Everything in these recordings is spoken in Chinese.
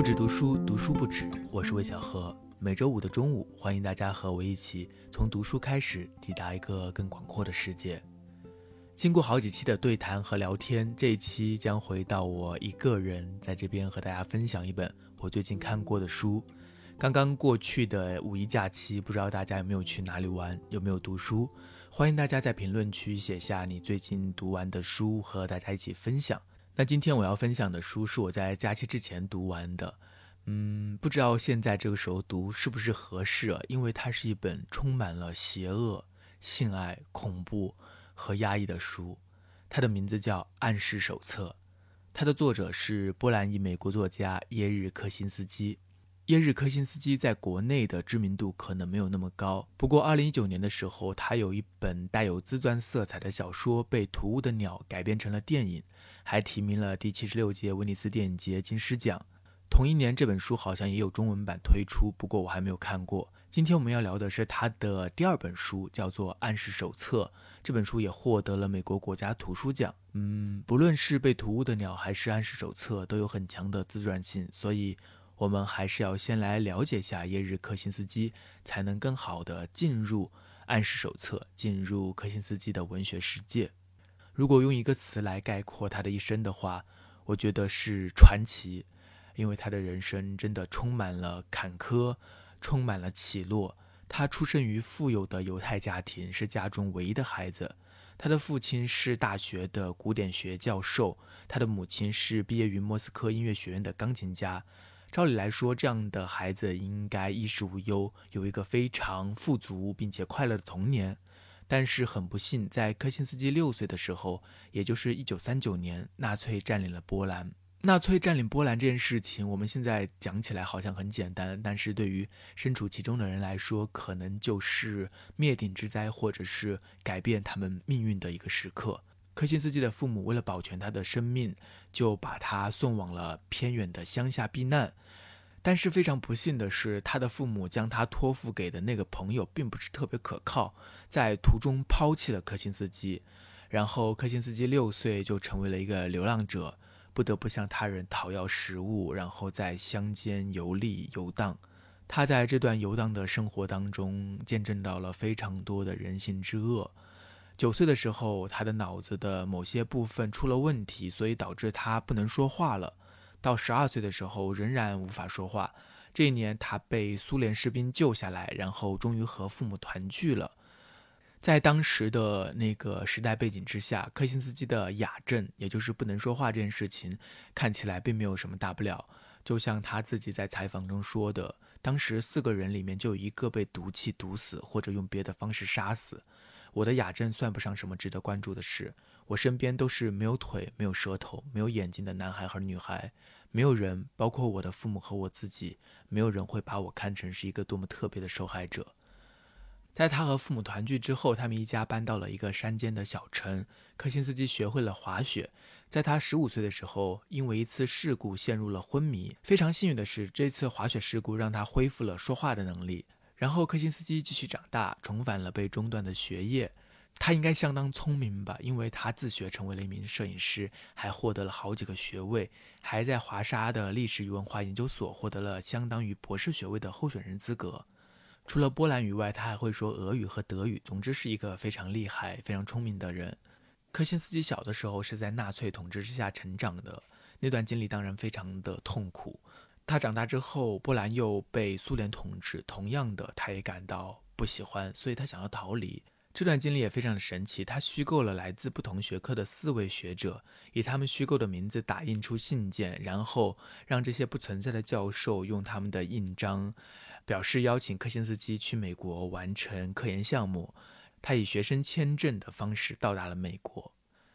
不止读书，读书不止。我是魏小何，每周五的中午，欢迎大家和我一起从读书开始，抵达一个更广阔的世界。经过好几期的对谈和聊天，这一期将回到我一个人在这边和大家分享一本我最近看过的书。刚刚过去的五一假期，不知道大家有没有去哪里玩，有没有读书？欢迎大家在评论区写下你最近读完的书，和大家一起分享。那今天我要分享的书是我在假期之前读完的，嗯，不知道现在这个时候读是不是合适啊？因为它是一本充满了邪恶、性爱、恐怖和压抑的书。它的名字叫《暗示手册》，它的作者是波兰裔美国作家耶日科辛斯基。耶日科辛斯基在国内的知名度可能没有那么高，不过二零一九年的时候，他有一本带有自传色彩的小说《被突兀的鸟》改编成了电影，还提名了第七十六届威尼斯电影节金狮奖。同一年，这本书好像也有中文版推出，不过我还没有看过。今天我们要聊的是他的第二本书，叫做《暗示手册》。这本书也获得了美国国家图书奖。嗯，不论是《被突兀的鸟》还是《暗示手册》，都有很强的自传性，所以。我们还是要先来了解一下耶日科辛斯基，才能更好的进入《暗示手册》，进入科辛斯基的文学世界。如果用一个词来概括他的一生的话，我觉得是传奇，因为他的人生真的充满了坎坷，充满了起落。他出生于富有的犹太家庭，是家中唯一的孩子。他的父亲是大学的古典学教授，他的母亲是毕业于莫斯科音乐学院的钢琴家。照理来说，这样的孩子应该衣食无忧，有一个非常富足并且快乐的童年。但是很不幸，在科辛斯基六岁的时候，也就是一九三九年，纳粹占领了波兰。纳粹占领波兰这件事情，我们现在讲起来好像很简单，但是对于身处其中的人来说，可能就是灭顶之灾，或者是改变他们命运的一个时刻。科辛斯基的父母为了保全他的生命，就把他送往了偏远的乡下避难。但是非常不幸的是，他的父母将他托付给的那个朋友并不是特别可靠，在途中抛弃了科辛斯基。然后科辛斯基六岁就成为了一个流浪者，不得不向他人讨要食物，然后在乡间游历游荡。他在这段游荡的生活当中，见证到了非常多的人性之恶。九岁的时候，他的脑子的某些部分出了问题，所以导致他不能说话了。到十二岁的时候，仍然无法说话。这一年，他被苏联士兵救下来，然后终于和父母团聚了。在当时的那个时代背景之下，科辛斯基的哑症，也就是不能说话这件事情，看起来并没有什么大不了。就像他自己在采访中说的，当时四个人里面就有一个被毒气毒死，或者用别的方式杀死。我的哑症算不上什么值得关注的事，我身边都是没有腿、没有舌头、没有眼睛的男孩和女孩，没有人，包括我的父母和我自己，没有人会把我看成是一个多么特别的受害者。在他和父母团聚之后，他们一家搬到了一个山间的小城。科辛斯基学会了滑雪，在他十五岁的时候，因为一次事故陷入了昏迷。非常幸运的是，这次滑雪事故让他恢复了说话的能力。然后科辛斯基继续长大，重返了被中断的学业。他应该相当聪明吧，因为他自学成为了一名摄影师，还获得了好几个学位，还在华沙的历史与文化研究所获得了相当于博士学位的候选人资格。除了波兰语外，他还会说俄语和德语。总之是一个非常厉害、非常聪明的人。科辛斯基小的时候是在纳粹统治之下成长的，那段经历当然非常的痛苦。他长大之后，波兰又被苏联统治，同样的，他也感到不喜欢，所以他想要逃离。这段经历也非常的神奇，他虚构了来自不同学科的四位学者，以他们虚构的名字打印出信件，然后让这些不存在的教授用他们的印章，表示邀请科辛斯基去美国完成科研项目。他以学生签证的方式到达了美国。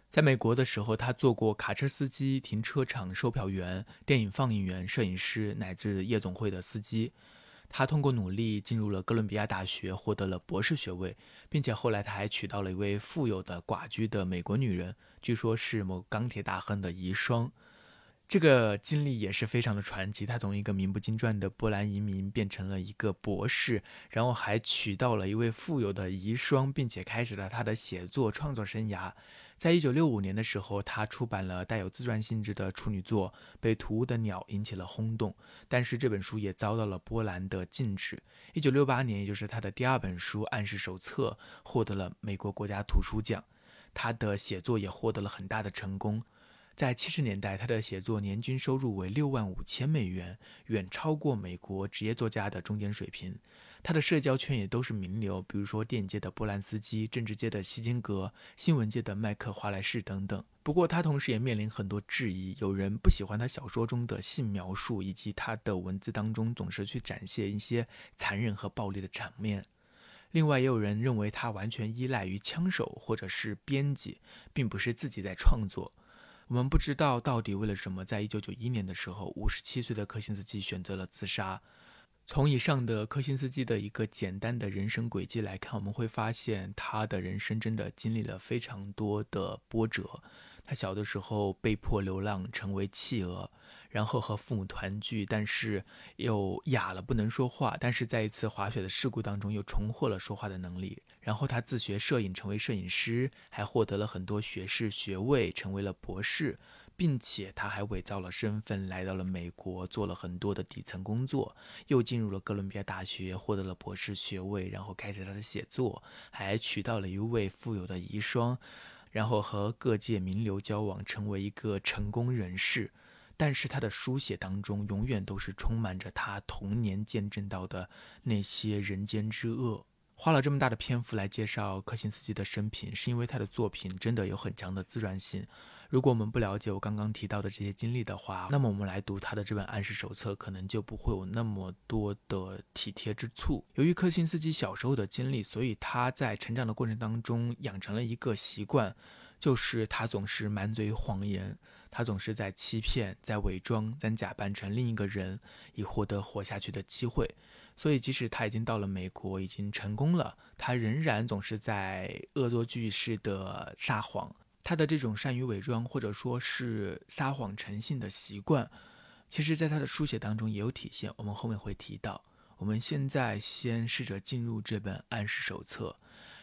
在美国的时候，他做过卡车司机、停车场售票员、电影放映员、摄影师，乃至夜总会的司机。他通过努力进入了哥伦比亚大学，获得了博士学位，并且后来他还娶到了一位富有的寡居的美国女人，据说是某钢铁大亨的遗孀。这个经历也是非常的传奇。他从一个名不经传的波兰移民变成了一个博士，然后还娶到了一位富有的遗孀，并且开始了他的写作创作生涯。在一九六五年的时候，他出版了带有自传性质的处女作《被屠的鸟》，引起了轰动。但是这本书也遭到了波兰的禁止。一九六八年，也就是他的第二本书《暗示手册》，获得了美国国家图书奖。他的写作也获得了很大的成功。在七十年代，他的写作年均收入为六万五千美元，远超过美国职业作家的中间水平。他的社交圈也都是名流，比如说电影界的波兰斯基、政治界的希金格、新闻界的麦克华莱士等等。不过，他同时也面临很多质疑，有人不喜欢他小说中的性描述，以及他的文字当中总是去展现一些残忍和暴力的场面。另外，也有人认为他完全依赖于枪手或者是编辑，并不是自己在创作。我们不知道到底为了什么，在一九九一年的时候，五十七岁的柯辛斯基选择了自杀。从以上的科辛斯基的一个简单的人生轨迹来看，我们会发现他的人生真的经历了非常多的波折。他小的时候被迫流浪，成为弃鹅，然后和父母团聚，但是又哑了，不能说话。但是在一次滑雪的事故当中，又重获了说话的能力。然后他自学摄影，成为摄影师，还获得了很多学士学位，成为了博士。并且他还伪造了身份，来到了美国，做了很多的底层工作，又进入了哥伦比亚大学，获得了博士学位，然后开始他的写作，还娶到了一位富有的遗孀，然后和各界名流交往，成为一个成功人士。但是他的书写当中，永远都是充满着他童年见证到的那些人间之恶。花了这么大的篇幅来介绍柯辛斯基的生平，是因为他的作品真的有很强的自传性。如果我们不了解我刚刚提到的这些经历的话，那么我们来读他的这本暗示手册，可能就不会有那么多的体贴之处。由于克辛斯基小时候的经历，所以他在成长的过程当中养成了一个习惯，就是他总是满嘴谎言，他总是在欺骗、在伪装、在假扮成另一个人，以获得活下去的机会。所以，即使他已经到了美国，已经成功了，他仍然总是在恶作剧式的撒谎。他的这种善于伪装，或者说是撒谎成性的习惯，其实在他的书写当中也有体现。我们后面会提到。我们现在先试着进入这本暗示手册。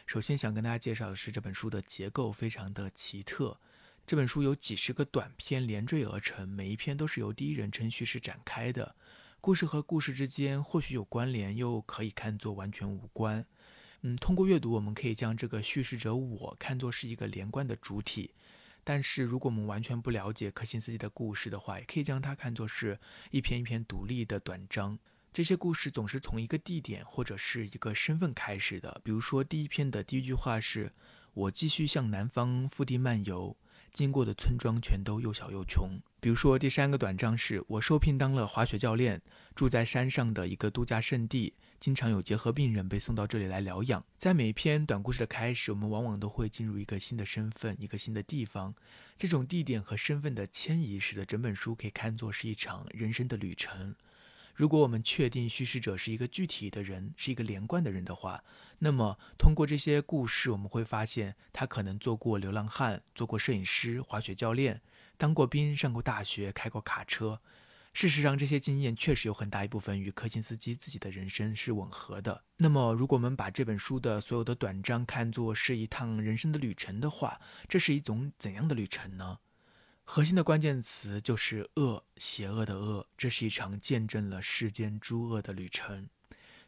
首先想跟大家介绍的是这本书的结构非常的奇特。这本书有几十个短篇连缀而成，每一篇都是由第一人称叙事展开的。故事和故事之间或许有关联，又可以看作完全无关。嗯，通过阅读，我们可以将这个叙事者我看作是一个连贯的主体，但是如果我们完全不了解柯辛斯基的故事的话，也可以将它看作是一篇一篇独立的短章。这些故事总是从一个地点或者是一个身份开始的。比如说，第一篇的第一句话是“我继续向南方腹地漫游，经过的村庄全都又小又穷”。比如说，第三个短章是“我受聘当了滑雪教练，住在山上的一个度假胜地”。经常有结核病人被送到这里来疗养。在每一篇短故事的开始，我们往往都会进入一个新的身份、一个新的地方。这种地点和身份的迁移，使得整本书可以看作是一场人生的旅程。如果我们确定叙事者是一个具体的人，是一个连贯的人的话，那么通过这些故事，我们会发现他可能做过流浪汉，做过摄影师、滑雪教练，当过兵，上过大学，开过卡车。事实上，这些经验确实有很大一部分与柯辛斯基自己的人生是吻合的。那么，如果我们把这本书的所有的短章看作是一趟人生的旅程的话，这是一种怎样的旅程呢？核心的关键词就是恶，邪恶的恶。这是一场见证了世间诸恶的旅程。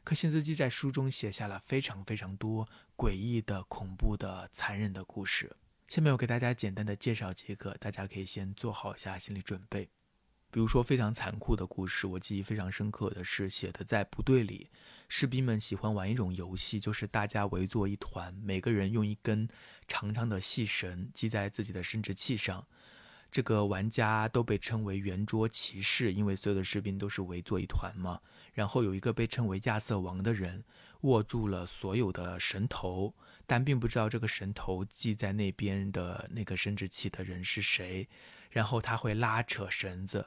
柯辛斯基在书中写下了非常非常多诡异的、恐怖的、残忍的故事。下面我给大家简单的介绍几个，大家可以先做好一下心理准备。比如说非常残酷的故事，我记忆非常深刻的是写的在部队里，士兵们喜欢玩一种游戏，就是大家围坐一团，每个人用一根长长的细绳系在自己的生殖器上。这个玩家都被称为圆桌骑士，因为所有的士兵都是围坐一团嘛。然后有一个被称为亚瑟王的人握住了所有的绳头，但并不知道这个绳头系在那边的那个生殖器的人是谁。然后他会拉扯绳子。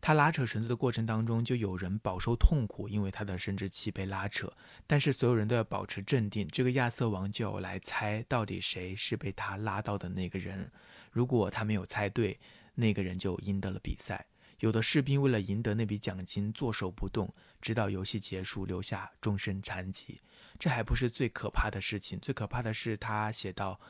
他拉扯绳子的过程当中，就有人饱受痛苦，因为他的生殖器被拉扯。但是所有人都要保持镇定。这个亚瑟王就要来猜到底谁是被他拉到的那个人。如果他没有猜对，那个人就赢得了比赛。有的士兵为了赢得那笔奖金，坐守不动，直到游戏结束，留下终身残疾。这还不是最可怕的事情，最可怕的是他写道：“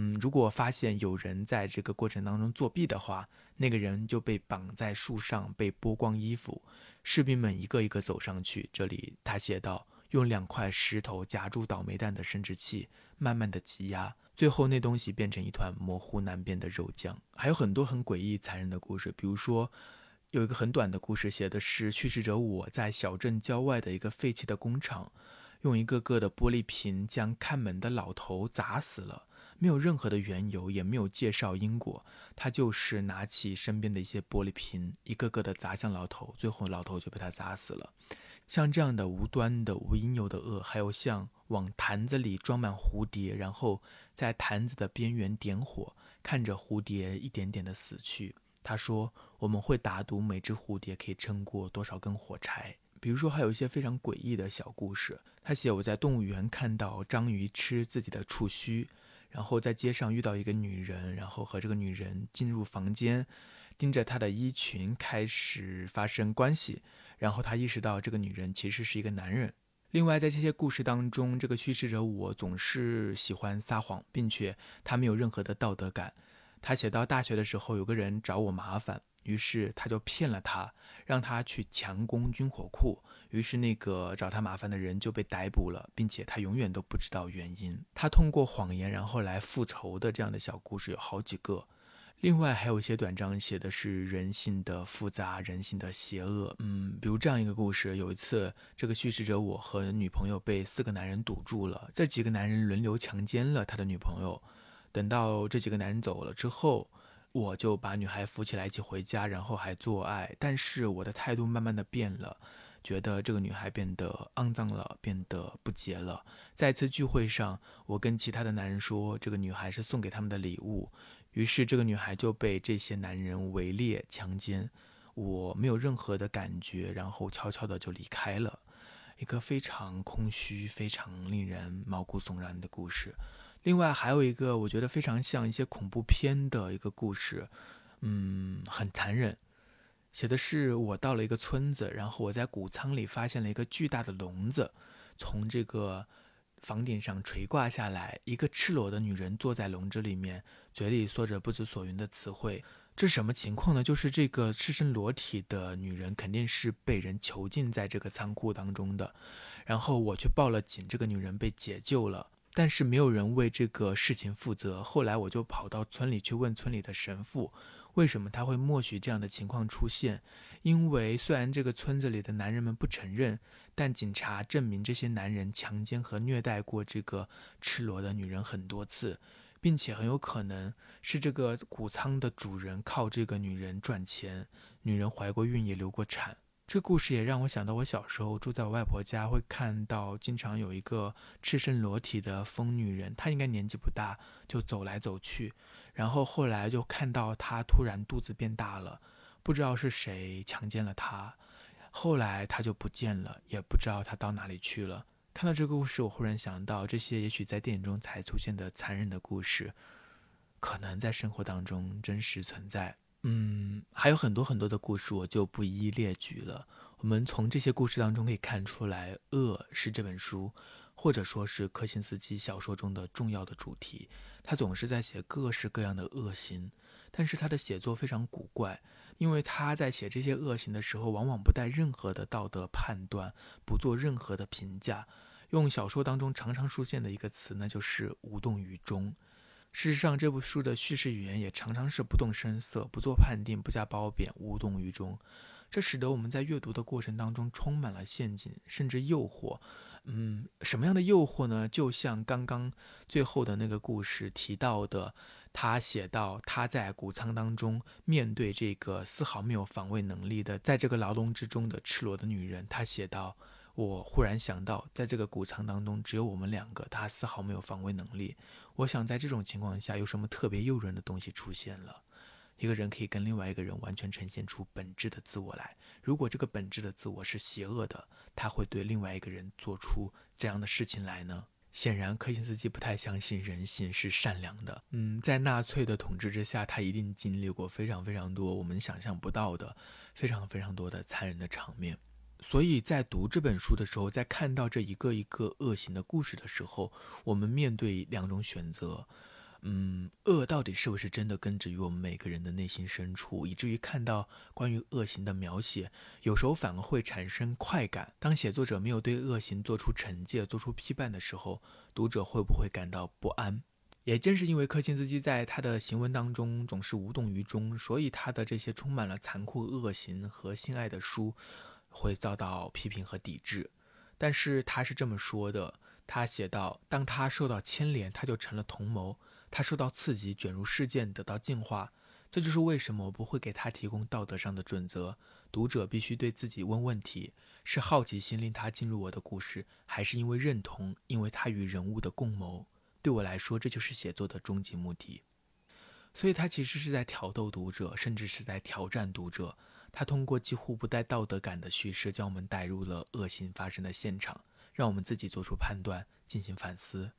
嗯，如果发现有人在这个过程当中作弊的话，那个人就被绑在树上，被剥光衣服，士兵们一个一个走上去。这里他写道：用两块石头夹住倒霉蛋的生殖器，慢慢的挤压，最后那东西变成一团模糊难辨的肉酱。还有很多很诡异残忍的故事，比如说。”有一个很短的故事，写的是叙事者我在小镇郊外的一个废弃的工厂，用一个个的玻璃瓶将看门的老头砸死了，没有任何的缘由，也没有介绍因果，他就是拿起身边的一些玻璃瓶，一个个的砸向老头，最后老头就被他砸死了。像这样的无端的、无因由的恶，还有像往坛子里装满蝴蝶，然后在坛子的边缘点火，看着蝴蝶一点点的死去。他说：“我们会打赌每只蝴蝶可以撑过多少根火柴。比如说，还有一些非常诡异的小故事。他写我在动物园看到章鱼吃自己的触须，然后在街上遇到一个女人，然后和这个女人进入房间，盯着她的衣裙开始发生关系，然后他意识到这个女人其实是一个男人。另外，在这些故事当中，这个叙事者我总是喜欢撒谎，并且他没有任何的道德感。”他写到大学的时候，有个人找我麻烦，于是他就骗了他，让他去强攻军火库。于是那个找他麻烦的人就被逮捕了，并且他永远都不知道原因。他通过谎言然后来复仇的这样的小故事有好几个。另外还有一些短章写的是人性的复杂、人性的邪恶。嗯，比如这样一个故事：有一次，这个叙事者我和女朋友被四个男人堵住了，这几个男人轮流强奸了他的女朋友。等到这几个男人走了之后，我就把女孩扶起来一起回家，然后还做爱。但是我的态度慢慢的变了，觉得这个女孩变得肮脏了，变得不洁了。在一次聚会上，我跟其他的男人说，这个女孩是送给他们的礼物。于是这个女孩就被这些男人围猎强奸，我没有任何的感觉，然后悄悄的就离开了。一个非常空虚、非常令人毛骨悚然的故事。另外还有一个，我觉得非常像一些恐怖片的一个故事，嗯，很残忍。写的是我到了一个村子，然后我在谷仓里发现了一个巨大的笼子，从这个房顶上垂挂下来，一个赤裸的女人坐在笼子里面，嘴里说着不知所云的词汇。这什么情况呢？就是这个赤身裸体的女人肯定是被人囚禁在这个仓库当中的，然后我去报了警，这个女人被解救了。但是没有人为这个事情负责。后来我就跑到村里去问村里的神父，为什么他会默许这样的情况出现？因为虽然这个村子里的男人们不承认，但警察证明这些男人强奸和虐待过这个赤裸的女人很多次，并且很有可能是这个谷仓的主人靠这个女人赚钱。女人怀过孕也流过产。这故事也让我想到，我小时候住在我外婆家，会看到经常有一个赤身裸体的疯女人，她应该年纪不大，就走来走去。然后后来就看到她突然肚子变大了，不知道是谁强奸了她。后来她就不见了，也不知道她到哪里去了。看到这个故事，我忽然想到，这些也许在电影中才出现的残忍的故事，可能在生活当中真实存在。嗯，还有很多很多的故事，我就不一一列举了。我们从这些故事当中可以看出来，恶是这本书，或者说是柯辛斯基小说中的重要的主题。他总是在写各式各样的恶行，但是他的写作非常古怪，因为他在写这些恶行的时候，往往不带任何的道德判断，不做任何的评价。用小说当中常常出现的一个词，那就是无动于衷。事实上，这部书的叙事语言也常常是不动声色、不做判定、不加褒贬、无动于衷。这使得我们在阅读的过程当中充满了陷阱，甚至诱惑。嗯，什么样的诱惑呢？就像刚刚最后的那个故事提到的，他写到他在谷仓当中面对这个丝毫没有防卫能力的，在这个牢笼之中的赤裸的女人，他写道。我忽然想到，在这个谷仓当中，只有我们两个，他丝毫没有防卫能力。我想，在这种情况下，有什么特别诱人的东西出现了？一个人可以跟另外一个人完全呈现出本质的自我来。如果这个本质的自我是邪恶的，他会对另外一个人做出这样的事情来呢？显然，柯辛斯基不太相信人性是善良的。嗯，在纳粹的统治之下，他一定经历过非常非常多我们想象不到的、非常非常多的残忍的场面。所以在读这本书的时候，在看到这一个一个恶行的故事的时候，我们面对两种选择。嗯，恶到底是不是真的根植于我们每个人的内心深处，以至于看到关于恶行的描写，有时候反而会产生快感。当写作者没有对恶行做出惩戒、做出批判的时候，读者会不会感到不安？也正是因为柯钦斯基在他的行文当中总是无动于衷，所以他的这些充满了残酷恶行和性爱的书会遭到批评和抵制。但是他是这么说的：他写道，当他受到牵连，他就成了同谋。他受到刺激，卷入事件，得到净化。这就是为什么我不会给他提供道德上的准则。读者必须对自己问问题：是好奇心令他进入我的故事，还是因为认同？因为他与人物的共谋。对我来说，这就是写作的终极目的。所以，他其实是在挑逗读者，甚至是在挑战读者。他通过几乎不带道德感的叙事，将我们带入了恶行发生的现场，让我们自己做出判断，进行反思。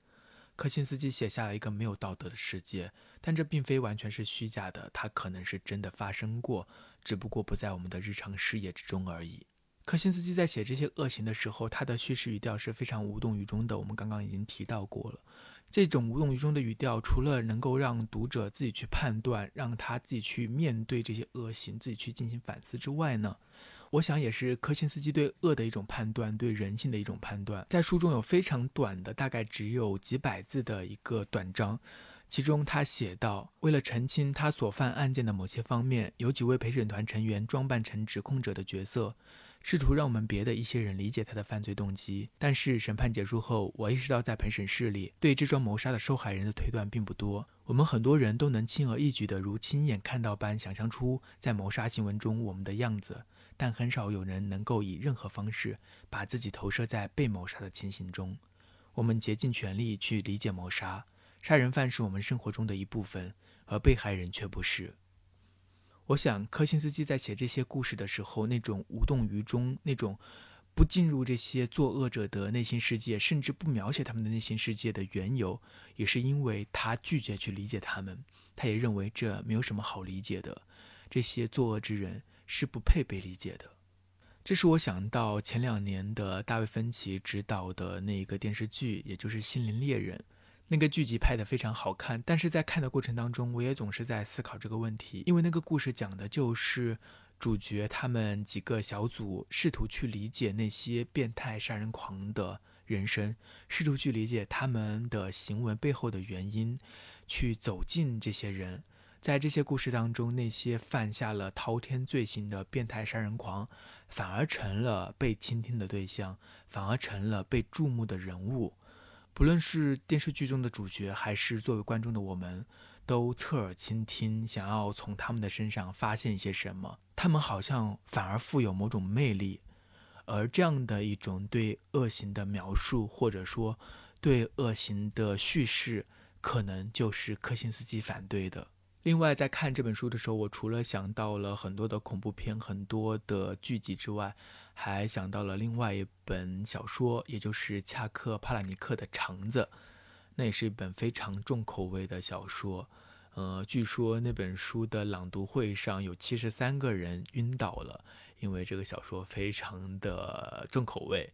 柯辛斯基写下了一个没有道德的世界，但这并非完全是虚假的，它可能是真的发生过，只不过不在我们的日常视野之中而已。柯辛斯基在写这些恶行的时候，他的叙事语调是非常无动于衷的。我们刚刚已经提到过了，这种无动于衷的语调，除了能够让读者自己去判断，让他自己去面对这些恶行，自己去进行反思之外呢？我想也是柯辛斯基对恶的一种判断，对人性的一种判断。在书中有非常短的，大概只有几百字的一个短章，其中他写道：为了澄清他所犯案件的某些方面，有几位陪审团成员装扮成指控者的角色，试图让我们别的一些人理解他的犯罪动机。但是审判结束后，我意识到在陪审室里，对这桩谋杀的受害人的推断并不多。我们很多人都能轻而易举地如亲眼看到般想象出在谋杀新闻中我们的样子。但很少有人能够以任何方式把自己投射在被谋杀的情形中。我们竭尽全力去理解谋杀，杀人犯是我们生活中的一部分，而被害人却不是。我想，柯辛斯基在写这些故事的时候，那种无动于衷，那种不进入这些作恶者的内心世界，甚至不描写他们的内心世界的缘由，也是因为他拒绝去理解他们。他也认为这没有什么好理解的，这些作恶之人。是不配被理解的，这是我想到前两年的大卫芬奇执导的那一个电视剧，也就是《心灵猎人》。那个剧集拍得非常好看，但是在看的过程当中，我也总是在思考这个问题，因为那个故事讲的就是主角他们几个小组试图去理解那些变态杀人狂的人生，试图去理解他们的行为背后的原因，去走进这些人。在这些故事当中，那些犯下了滔天罪行的变态杀人狂，反而成了被倾听的对象，反而成了被注目的人物。不论是电视剧中的主角，还是作为观众的我们，都侧耳倾听，想要从他们的身上发现一些什么。他们好像反而富有某种魅力，而这样的一种对恶行的描述，或者说对恶行的叙事，可能就是柯辛斯基反对的。另外，在看这本书的时候，我除了想到了很多的恐怖片、很多的剧集之外，还想到了另外一本小说，也就是恰克·帕拉尼克的《肠子》，那也是一本非常重口味的小说。呃，据说那本书的朗读会上有七十三个人晕倒了，因为这个小说非常的重口味。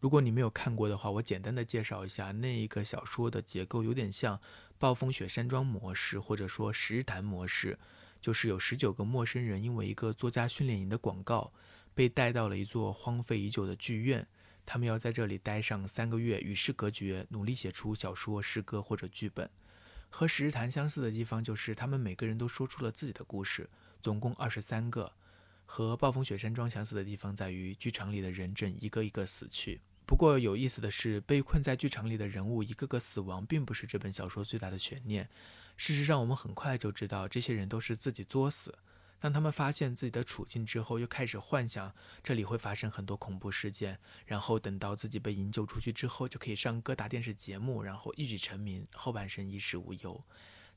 如果你没有看过的话，我简单的介绍一下，那一个小说的结构有点像。暴风雪山庄模式，或者说十日谈模式，就是有十九个陌生人因为一个作家训练营的广告，被带到了一座荒废已久的剧院。他们要在这里待上三个月，与世隔绝，努力写出小说、诗歌或者剧本。和十日谈相似的地方就是，他们每个人都说出了自己的故事，总共二十三个。和暴风雪山庄相似的地方在于，剧场里的人正一个一个死去。不过有意思的是，被困在剧场里的人物一个个死亡，并不是这本小说最大的悬念。事实上，我们很快就知道，这些人都是自己作死。当他们发现自己的处境之后，又开始幻想这里会发生很多恐怖事件。然后等到自己被营救出去之后，就可以上各大电视节目，然后一举成名，后半生衣食无忧。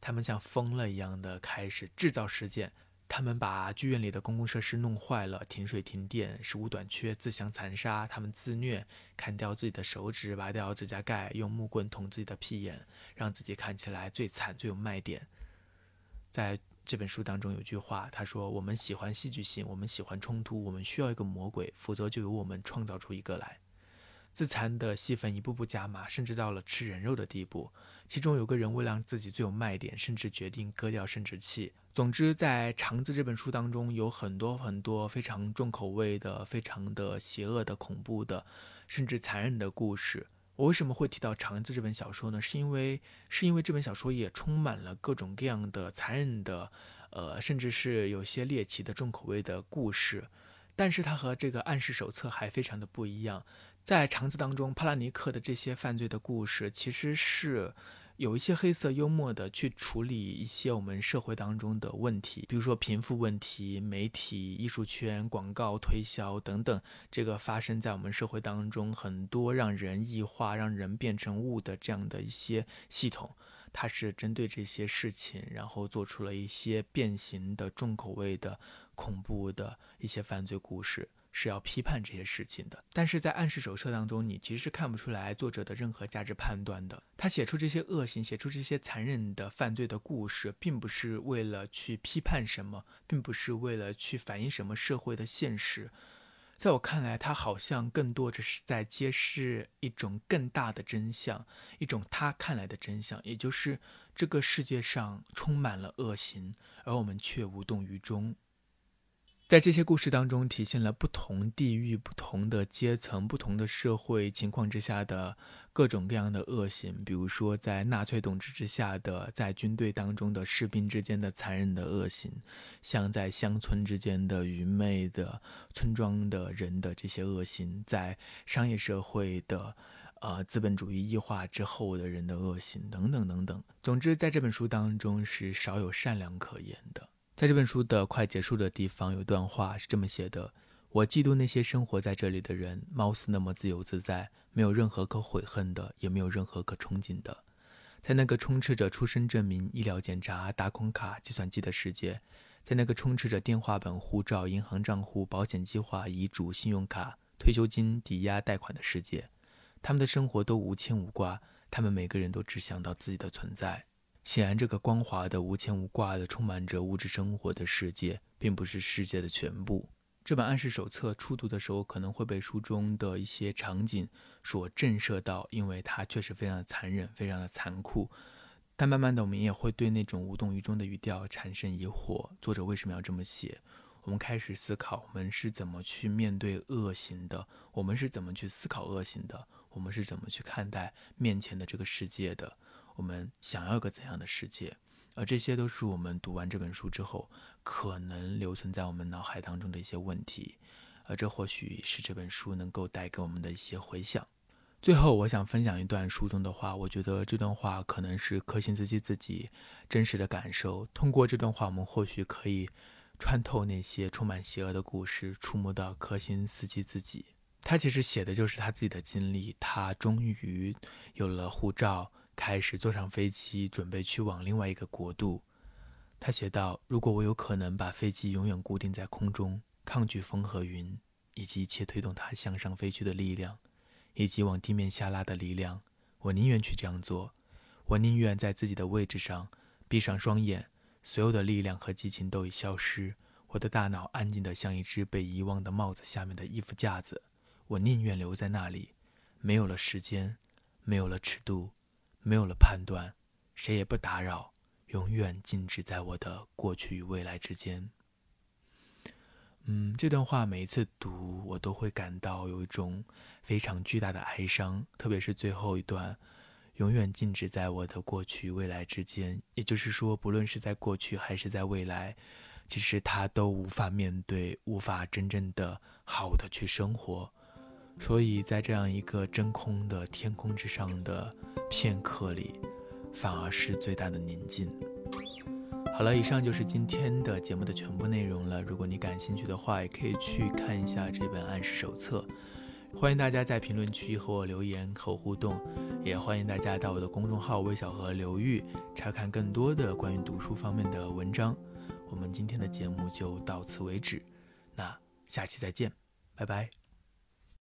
他们像疯了一样的开始制造事件。他们把剧院里的公共设施弄坏了，停水停电，食物短缺，自相残杀。他们自虐，砍掉自己的手指，拔掉指甲盖，用木棍捅自己的屁眼，让自己看起来最惨、最有卖点。在这本书当中有句话，他说：“我们喜欢戏剧性，我们喜欢冲突，我们需要一个魔鬼，否则就由我们创造出一个来。”自残的戏份一步步加码，甚至到了吃人肉的地步。其中有个人为了让自己最有卖点，甚至决定割掉生殖器。总之，在《肠子》这本书当中，有很多很多非常重口味的、非常的邪恶的、恐怖的，甚至残忍的故事。我为什么会提到《肠子》这本小说呢？是因为是因为这本小说也充满了各种各样的残忍的，呃，甚至是有些猎奇的重口味的故事。但是它和这个暗示手册还非常的不一样。在肠子当中，帕拉尼克的这些犯罪的故事，其实是有一些黑色幽默的去处理一些我们社会当中的问题，比如说贫富问题、媒体、艺术圈、广告推销等等，这个发生在我们社会当中很多让人异化、让人变成物的这样的一些系统，它是针对这些事情，然后做出了一些变形的重口味的恐怖的一些犯罪故事。是要批判这些事情的，但是在暗示手册当中，你其实是看不出来作者的任何价值判断的。他写出这些恶行，写出这些残忍的犯罪的故事，并不是为了去批判什么，并不是为了去反映什么社会的现实。在我看来，他好像更多只是在揭示一种更大的真相，一种他看来的真相，也就是这个世界上充满了恶行，而我们却无动于衷。在这些故事当中，体现了不同地域、不同的阶层、不同的社会情况之下的各种各样的恶行。比如说，在纳粹统治之下的，在军队当中的士兵之间的残忍的恶行，像在乡村之间的愚昧的村庄的人的这些恶行，在商业社会的，呃，资本主义异化之后的人的恶行，等等等等。总之，在这本书当中是少有善良可言的。在这本书的快结束的地方，有一段话是这么写的：“我嫉妒那些生活在这里的人，貌似那么自由自在，没有任何可悔恨的，也没有任何可憧憬的。在那个充斥着出生证明、医疗检查、打孔卡、计算机的世界，在那个充斥着电话本、护照、银行账户、保险计划、遗嘱、信用卡、退休金、抵押贷款的世界，他们的生活都无牵无挂，他们每个人都只想到自己的存在。”显然，这个光滑的、无牵无挂的、充满着物质生活的世界，并不是世界的全部。这本暗示手册初读的时候，可能会被书中的一些场景所震慑到，因为它确实非常的残忍、非常的残酷。但慢慢的，我们也会对那种无动于衷的语调产生疑惑：作者为什么要这么写？我们开始思考，我们是怎么去面对恶行的？我们是怎么去思考恶行的？我们是怎么去看待面前的这个世界的？我们想要个怎样的世界？而这些都是我们读完这本书之后可能留存在我们脑海当中的一些问题，而这或许是这本书能够带给我们的一些回响。最后，我想分享一段书中的话，我觉得这段话可能是柯辛斯基自己真实的感受。通过这段话，我们或许可以穿透那些充满邪恶的故事，触摸到柯辛斯基自己。他其实写的就是他自己的经历。他终于有了护照。开始坐上飞机，准备去往另外一个国度。他写道：“如果我有可能把飞机永远固定在空中，抗拒风和云，以及一切推动它向上飞去的力量，以及往地面下拉的力量，我宁愿去这样做。我宁愿在自己的位置上闭上双眼，所有的力量和激情都已消失，我的大脑安静得像一只被遗忘的帽子下面的衣服架子。我宁愿留在那里，没有了时间，没有了尺度。”没有了判断，谁也不打扰，永远静止在我的过去与未来之间。嗯，这段话每一次读，我都会感到有一种非常巨大的哀伤，特别是最后一段“永远静止在我的过去与未来之间”。也就是说，不论是在过去还是在未来，其实他都无法面对，无法真正的好的去生活。所以在这样一个真空的天空之上的片刻里，反而是最大的宁静。好了，以上就是今天的节目的全部内容了。如果你感兴趣的话，也可以去看一下这本暗示手册。欢迎大家在评论区和我留言和互动，也欢迎大家到我的公众号“微小河流域”查看更多的关于读书方面的文章。我们今天的节目就到此为止，那下期再见，拜拜。